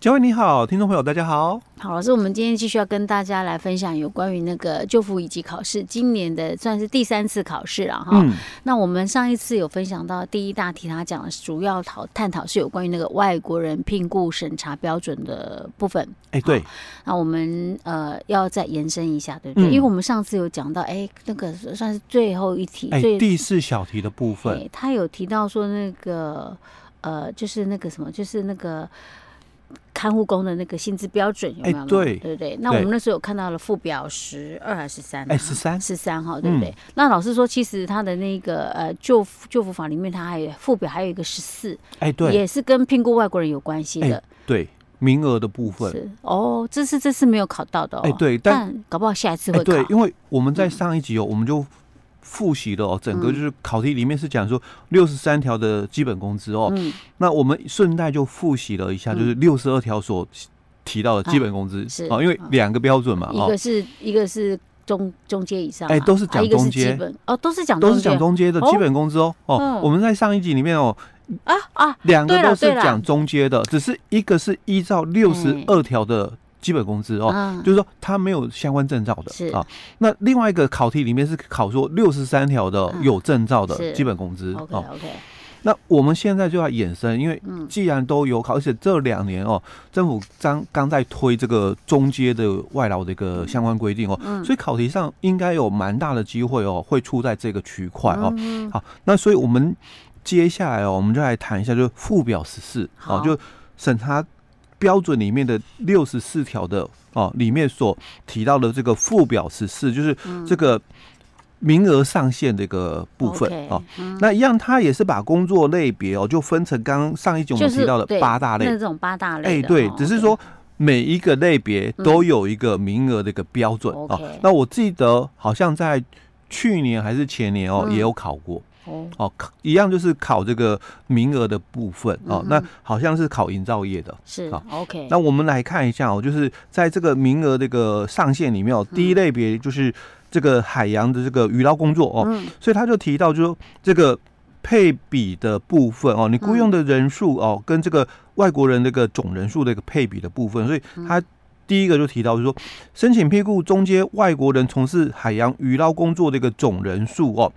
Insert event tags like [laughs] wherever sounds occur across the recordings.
嘉惠你好，听众朋友大家好。好，老师，我们今天继续要跟大家来分享有关于那个救辅以及考试，今年的算是第三次考试了哈。嗯。那我们上一次有分享到第一大题，他讲的主要讨探讨是有关于那个外国人聘雇审查标准的部分。哎、欸，对。那我们呃要再延伸一下，对不对？嗯、因为我们上次有讲到，哎、欸，那个算是最后一题，哎、欸，第四小题的部分，欸、他有提到说那个呃，就是那个什么，就是那个。看护工的那个薪资标准有没有？欸、对对对。那我们那时候有看到了附表十二还是十三？哎，十三十三号，对不对？嗯、那老师说，其实他的那个呃就就服法里面，他还有附表还有一个十四，哎，对，也是跟聘雇外国人有关系的、欸。对，名额的部分是哦，这是这次没有考到的哦。哎、欸，对，但，但搞不好下一次会考。欸、对，因为我们在上一集哦，嗯、我们就。复习的哦，整个就是考题里面是讲说六十三条的基本工资哦，嗯、那我们顺带就复习了一下，就是六十二条所提到的基本工资、嗯、是哦，因为两个标准嘛，一个是一个是中中阶以上，哎，都是讲中阶。哦，都是讲都是讲中阶的基本工资哦。哦，哦，我们在上一集里面哦啊啊，两个都是讲中阶的，只是一个是依照六十二条的。基本工资哦，嗯、就是说他没有相关证照的是啊。那另外一个考题里面是考说六十三条的有证照的基本工资哦。OK, okay 那我们现在就要衍生，因为既然都有考，而且这两年哦，政府刚刚在推这个中阶的外劳的一个相关规定哦，嗯、所以考题上应该有蛮大的机会哦，会出在这个区块哦。嗯、好，那所以我们接下来哦，我们就来谈一下，就是附表十四哦，就审查。标准里面的六十四条的哦，里面所提到的这个附表十四，就是这个名额上限的一个部分哦。那一样，它也是把工作类别哦，就分成刚刚上一集我们提到的八大类，那种八大类。哎，对，只是说每一个类别都有一个名额的一个标准哦。那我记得好像在去年还是前年哦，也有考过。哦，考一样就是考这个名额的部分哦。那好像是考营造业的，是啊。OK，那我们来看一下哦，就是在这个名额这个上限里面哦，第一类别就是这个海洋的这个渔捞工作哦。所以他就提到，就是说这个配比的部分哦，你雇佣的人数哦，跟这个外国人这个总人数的一个配比的部分。所以他第一个就提到，就是说申请聘雇中间外国人从事海洋渔捞工作的一个总人数哦。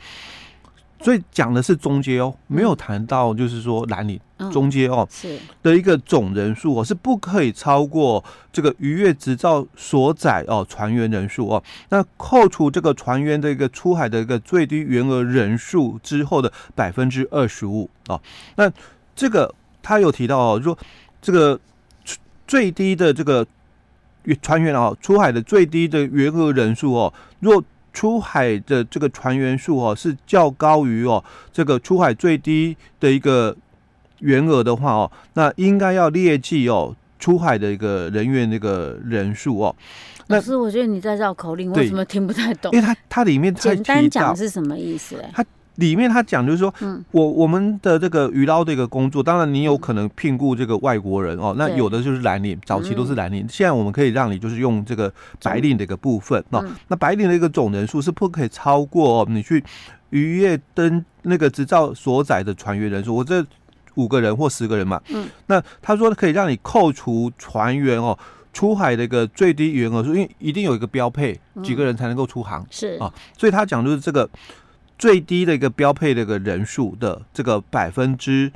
所以讲的是中阶哦，没有谈到就是说蓝领中阶哦，是的一个总人数哦，是不可以超过这个渔业执照所载哦船员人数哦。那扣除这个船员的一个出海的一个最低员额人数之后的百分之二十五哦。那这个他有提到哦，说这个最低的这个船员哦，出海的最低的员额人数哦，若出海的这个船员数哦，是较高于哦这个出海最低的一个员额的话哦，那应该要列记哦出海的一个人员那个人数哦。那是我觉得你在绕口令，为什么听不太懂？因为它它里面简单讲是什么意思？它。里面他讲就是说，我我们的这个渔捞的一个工作，当然你有可能聘雇这个外国人哦，那有的就是蓝领，早期都是蓝领，现在我们可以让你就是用这个白领的一个部分哦。那白领的一个总人数是不可以超过哦，你去渔业登那个执照所载的船员人数，我这五个人或十个人嘛。嗯。那他说可以让你扣除船员哦出海的一个最低员额数，因为一定有一个标配，几个人才能够出航是啊，所以他讲就是这个。最低的一个标配的一个人数的这个百分之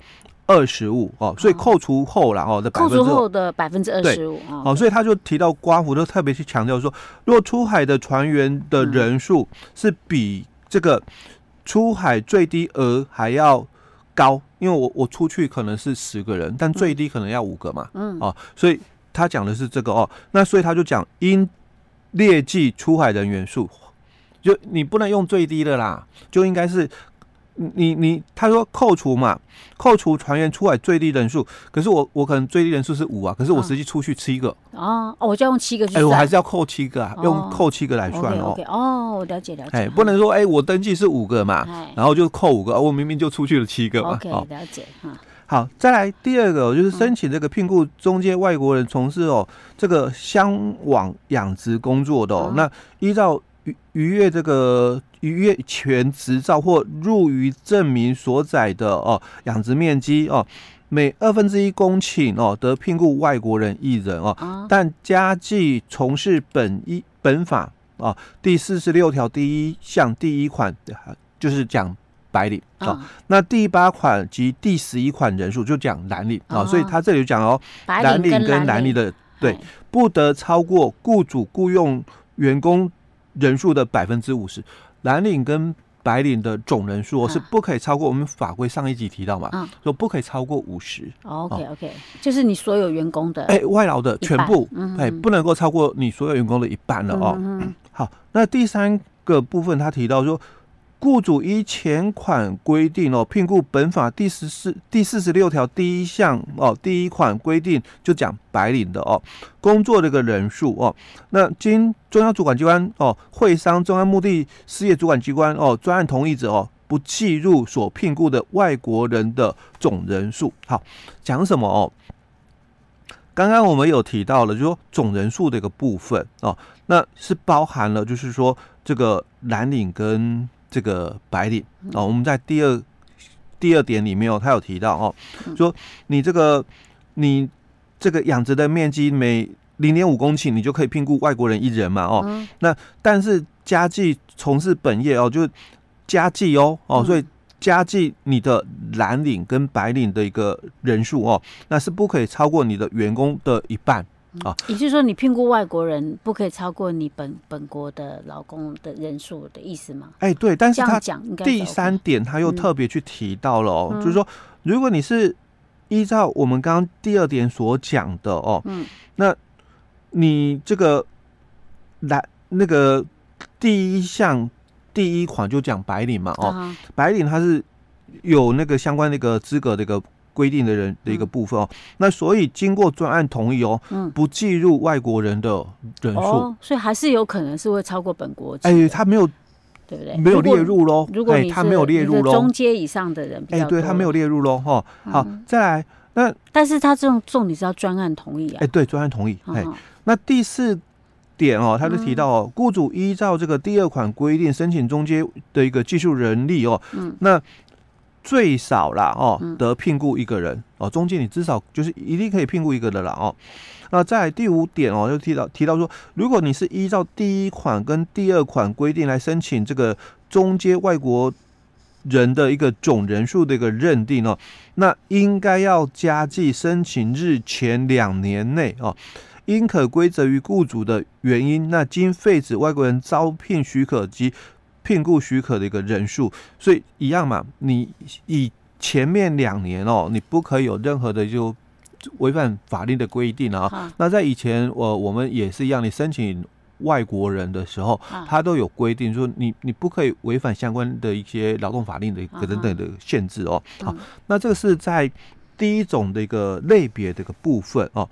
二十五哦，所以扣除后然后的扣除后的百分之二十五哦，所以他就提到刮胡，就特别去强调说，如果出海的船员的人数是比这个出海最低额还要高，因为我我出去可能是十个人，但最低可能要五个嘛，嗯。哦，所以他讲的是这个哦，那所以他就讲应列计出海人员数。就你不能用最低的啦，就应该是你你他说扣除嘛，扣除船员出海最低人数，可是我我可能最低人数是五啊，可是我实际出去七个哦，哦，我就要用七个去算，哎，我还是要扣七个啊，用扣七个来算哦。哦，我了解了解，哎，不能说哎，我登记是五个嘛，然后就扣五个，我明明就出去了七个嘛。OK，了解哈。好，再来第二个就是申请这个聘雇中间外国人从事哦这个香网养殖工作的哦，那依照。逾逾越这个逾越权执照或入于证明所载的哦养殖面积哦，每二分之一公顷哦得聘雇外国人一人哦，啊、但加计从事本一本法啊第四十六条第一项第一款就是讲白领啊，啊那第八款及第十一款人数就讲蓝领啊，啊。所以他这里讲哦，蓝领跟蓝领的对不得超过雇主雇佣员工人数的百分之五十，蓝领跟白领的总人数是不可以超过。我们法规上一集提到嘛，嗯、说不可以超过五十。OK OK，就是你所有员工的，哎，外劳的全部，哎，不能够超过你所有员工的一半了哦。好，那第三个部分他提到说。雇主依前款规定哦，聘雇本法第十四、第四十六条第一项哦，第一款规定就讲白领的哦，工作的个人数哦，那经中央主管机关哦会商中央目的事业主管机关哦专案同意者哦，不计入所聘雇的外国人的总人数。好，讲什么哦？刚刚我们有提到了，就是说总人数的一个部分哦，那是包含了就是说这个蓝领跟这个白领哦，我们在第二第二点里面哦，他有提到哦，说你这个你这个养殖的面积每零点五公顷，你就可以聘雇外国人一人嘛哦。那但是家计从事本业哦，就家计哦哦，所以家计你的蓝领跟白领的一个人数哦，那是不可以超过你的员工的一半。啊，也就是说，你聘雇外国人不可以超过你本本国的劳工的人数的意思吗？哎，对，但是他讲第三点他又特别去提到了哦，就是说，如果你是依照我们刚刚第二点所讲的哦，嗯，那你这个来那个第一项第一款就讲白领嘛，哦，白领他是有那个相关那个资格的一个。规定的人的一个部分哦，那所以经过专案同意哦，嗯，不计入外国人的人数，哦，所以还是有可能是会超过本国。哎，他没有，对不对？没有列入喽。如果你他没有列入喽，中阶以上的人，哎，对他没有列入喽，哈。好，再来，那但是他这种重点是要专案同意啊。哎，对，专案同意。哎，那第四点哦，他就提到哦，雇主依照这个第二款规定申请中阶的一个技术人力哦，嗯，那。最少啦哦，得聘雇一个人哦，中间你至少就是一定可以聘雇一个的啦哦。那在第五点哦，就提到提到说，如果你是依照第一款跟第二款规定来申请这个中阶外国人的一个总人数的一个认定哦，那应该要加计申请日前两年内哦，应可归责于雇主的原因，那经废止外国人招聘许可及。聘雇许可的一个人数，所以一样嘛，你以前面两年哦，你不可以有任何的就违反法律的规定啊。好那在以前，我我们也是一样，你申请外国人的时候，他都有规定说你你不可以违反相关的一些劳动法令的等等的限制哦。好，嗯、那这个是在第一种的一个类别的一个部分哦。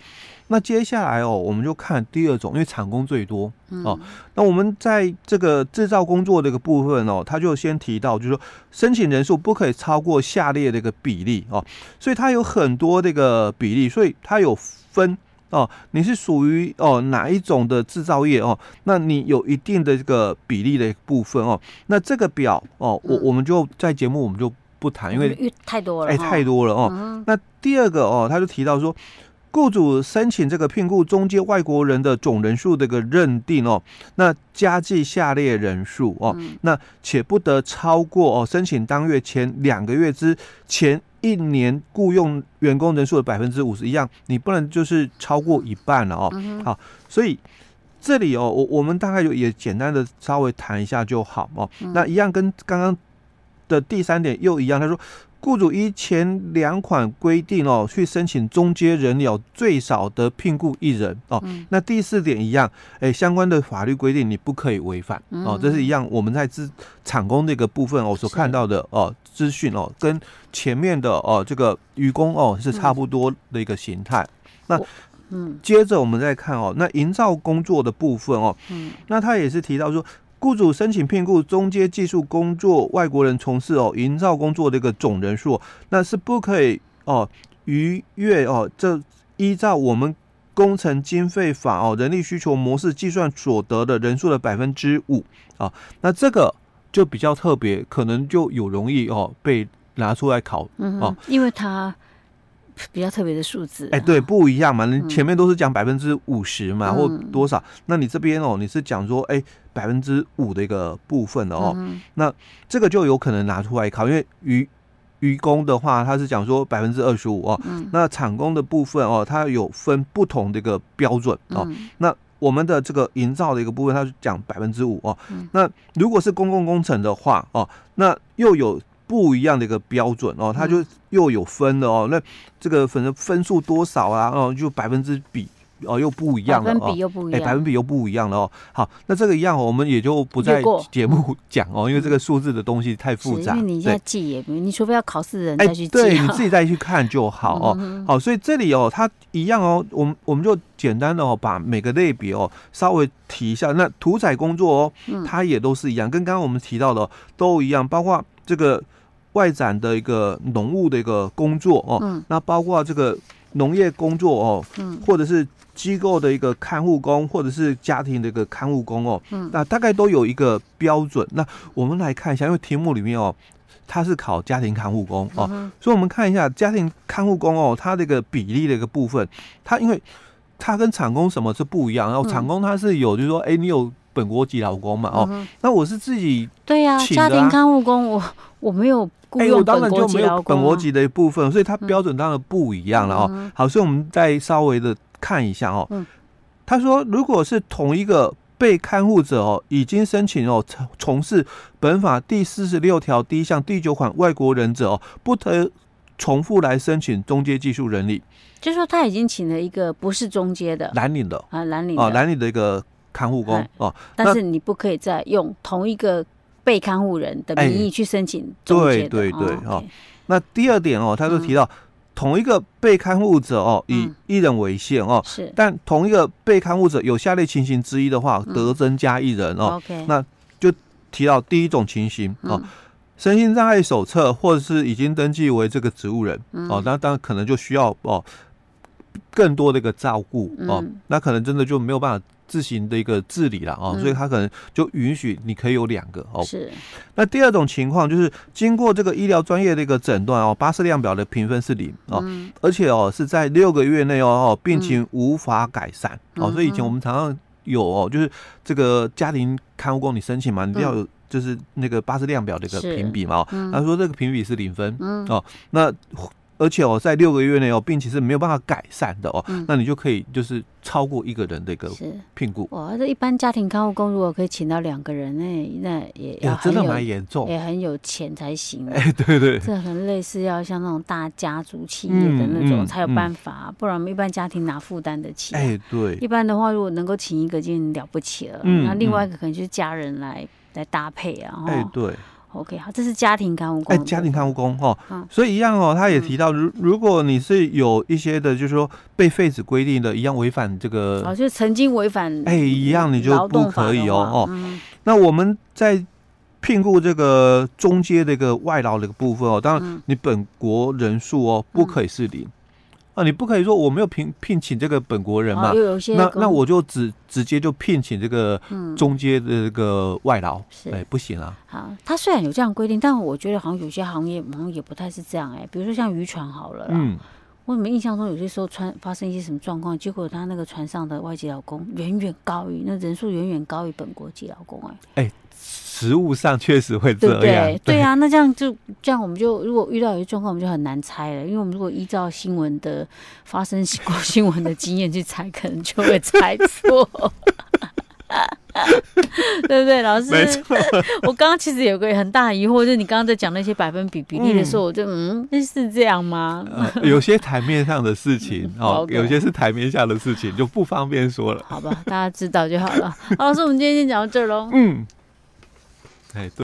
那接下来哦，我们就看第二种，因为产工最多哦。那我们在这个制造工作的一个部分哦，他就先提到，就是说申请人数不可以超过下列的一个比例哦。所以它有很多这个比例，所以它有分哦。你是属于哦哪一种的制造业哦？那你有一定的这个比例的部分哦。那这个表哦，我我们就在节目我们就不谈，因为太多了，哎，太多了哦。那第二个哦，他就提到说。雇主申请这个聘雇中介外国人的总人数的一个认定哦，那加计下列人数哦，那且不得超过哦申请当月前两个月之前一年雇佣员工人数的百分之五十一样，你不能就是超过一半了哦。好，所以这里哦，我我们大概就也简单的稍微谈一下就好哦。那一样跟刚刚的第三点又一样，他说。雇主依前两款规定哦，去申请中间人有，最少的聘雇一人哦。嗯、那第四点一样，哎，相关的法律规定你不可以违反哦。这是一样，我们在资产工这个部分哦所看到的哦资讯哦，跟前面的哦这个渔工哦是差不多的一个形态。那嗯，接着我们再看哦，那营造工作的部分哦，嗯，那他也是提到说。雇主申请聘雇中阶技术工作外国人从事哦营造工作的一个总人数，那是不可以哦逾越哦这依照我们工程经费法哦，人力需求模式计算所得的人数的百分之五啊，那这个就比较特别，可能就有容易哦被拿出来考哦，因为它比较特别的数字，哎，对，不一样嘛，你前面都是讲百分之五十嘛，或多少，那你这边哦，你是讲说哎百分之五的一个部分的哦，那这个就有可能拿出来考，因为于。渔工的话，他是讲说百分之二十五哦。嗯、那厂工的部分哦，它有分不同的一个标准哦。嗯、那我们的这个营造的一个部分，它是讲百分之五哦。嗯、那如果是公共工程的话哦，那又有不一样的一个标准哦，它就又有分了哦。那这个反正分数多少啊？哦，就百分之比。哦，又不一样了，百分比又不一样，哎，百分比又不一样了哦。好，那这个一样，哦我们也就不在节目讲哦，因为这个数字的东西太复杂，因为你在记也，你除非要考试的人再去记，对，你自己再去看就好哦。好，所以这里哦，它一样哦，我们我们就简单的哦，把每个类别哦稍微提一下。那屠宰工作哦，它也都是一样，跟刚刚我们提到的都一样，包括这个外展的一个农务的一个工作哦，那包括这个农业工作哦，或者是。机构的一个看护工，或者是家庭的一个看护工哦，嗯，那大概都有一个标准。那我们来看一下，因为题目里面哦，它是考家庭看护工哦，嗯、所以我们看一下家庭看护工哦，它这个比例的一个部分，它因为它跟厂工什么是不一样，然后厂工它是有，就是说，哎、欸，你有本国籍劳工嘛，哦，嗯、那我是自己对呀、啊，家庭看护工我我没有雇用本国籍劳工、啊，欸、本国籍的一部分，所以它标准当然不一样了哦。嗯、好，所以我们再稍微的。看一下哦，他说，如果是同一个被看护者哦，已经申请哦从从事本法第四十六条第一项第九款外国人者哦，不得重复来申请中介技术人力。就是说他已经请了一个不是中介的。蓝领的。啊，蓝领啊，蓝领的一个看护工哦，但是你不可以再用同一个被看护人的名义去申请。对对对哦。那第二点哦，他就提到。同一个被看护者哦，以一人为限哦。是。但同一个被看护者有下列情形之一的话，得增加一人哦。OK。那就提到第一种情形哦，身心障碍手册或者是已经登记为这个植物人哦，那当然可能就需要哦更多的一个照顾哦，那可能真的就没有办法。自行的一个治理了啊，嗯、所以他可能就允许你可以有两个哦。是。那第二种情况就是经过这个医疗专业的一个诊断哦，巴氏量表的评分是零哦，嗯、而且哦是在六个月内哦，病情无法改善哦。嗯、所以以前我们常常有哦，就是这个家庭看护工你申请嘛，你要有就是那个巴氏量表的一个评比嘛。嗯、他说这个评比是零分哦，那。而且哦，在六个月内哦，病情是没有办法改善的哦，嗯、那你就可以就是超过一个人的一个聘雇。哇，这一般家庭看护工如果可以请到两个人，那那也要真的蛮严重，也很有钱才行。哎，对对，这很类似要像那种大家族企业的那种、嗯、才有办法，嗯、不然我们一般家庭哪负担得起、啊？哎，对。一般的话，如果能够请一个就了不起了，嗯、那另外一个可能就是家人来、嗯、来搭配啊。哎，对。OK，好，这是家庭看护工。哎，家庭看护工哈，所以一样哦，他也提到，如如果你是有一些的，就是说被废止规定的，一样违反这个，哦，就曾经违反，哎，一样你就不可以哦哦。那我们在聘雇这个中阶的一个外劳的一个部分哦，当然你本国人数哦不可以是零。啊，你不可以说我没有聘聘请这个本国人嘛？哦、那那我就直直接就聘请这个中阶的这个外劳，哎、嗯欸，不行啊。好，他虽然有这样规定，但我觉得好像有些行业好像也不太是这样哎、欸。比如说像渔船好了，嗯，我怎么印象中有些时候船发生一些什么状况，结果他那个船上的外籍劳工远远高于那人数远远高于本国籍劳工哎、欸。哎、欸。实物上确实会这样，对啊，那这样就这样，我们就如果遇到有些状况，我们就很难猜了，因为我们如果依照新闻的发生过新闻的经验去猜，可能就会猜错，[laughs] 对不对，老师？没错。我刚刚其实有个很大的疑惑，就是你刚刚在讲那些百分比比例的时候，我就嗯，是这样吗？有些台面上的事情 [laughs] 哦，有些是台面下的事情，就不方便说了。好吧，大家知道就好了。好，老师，我们今天先讲到这儿喽。嗯。哎，对。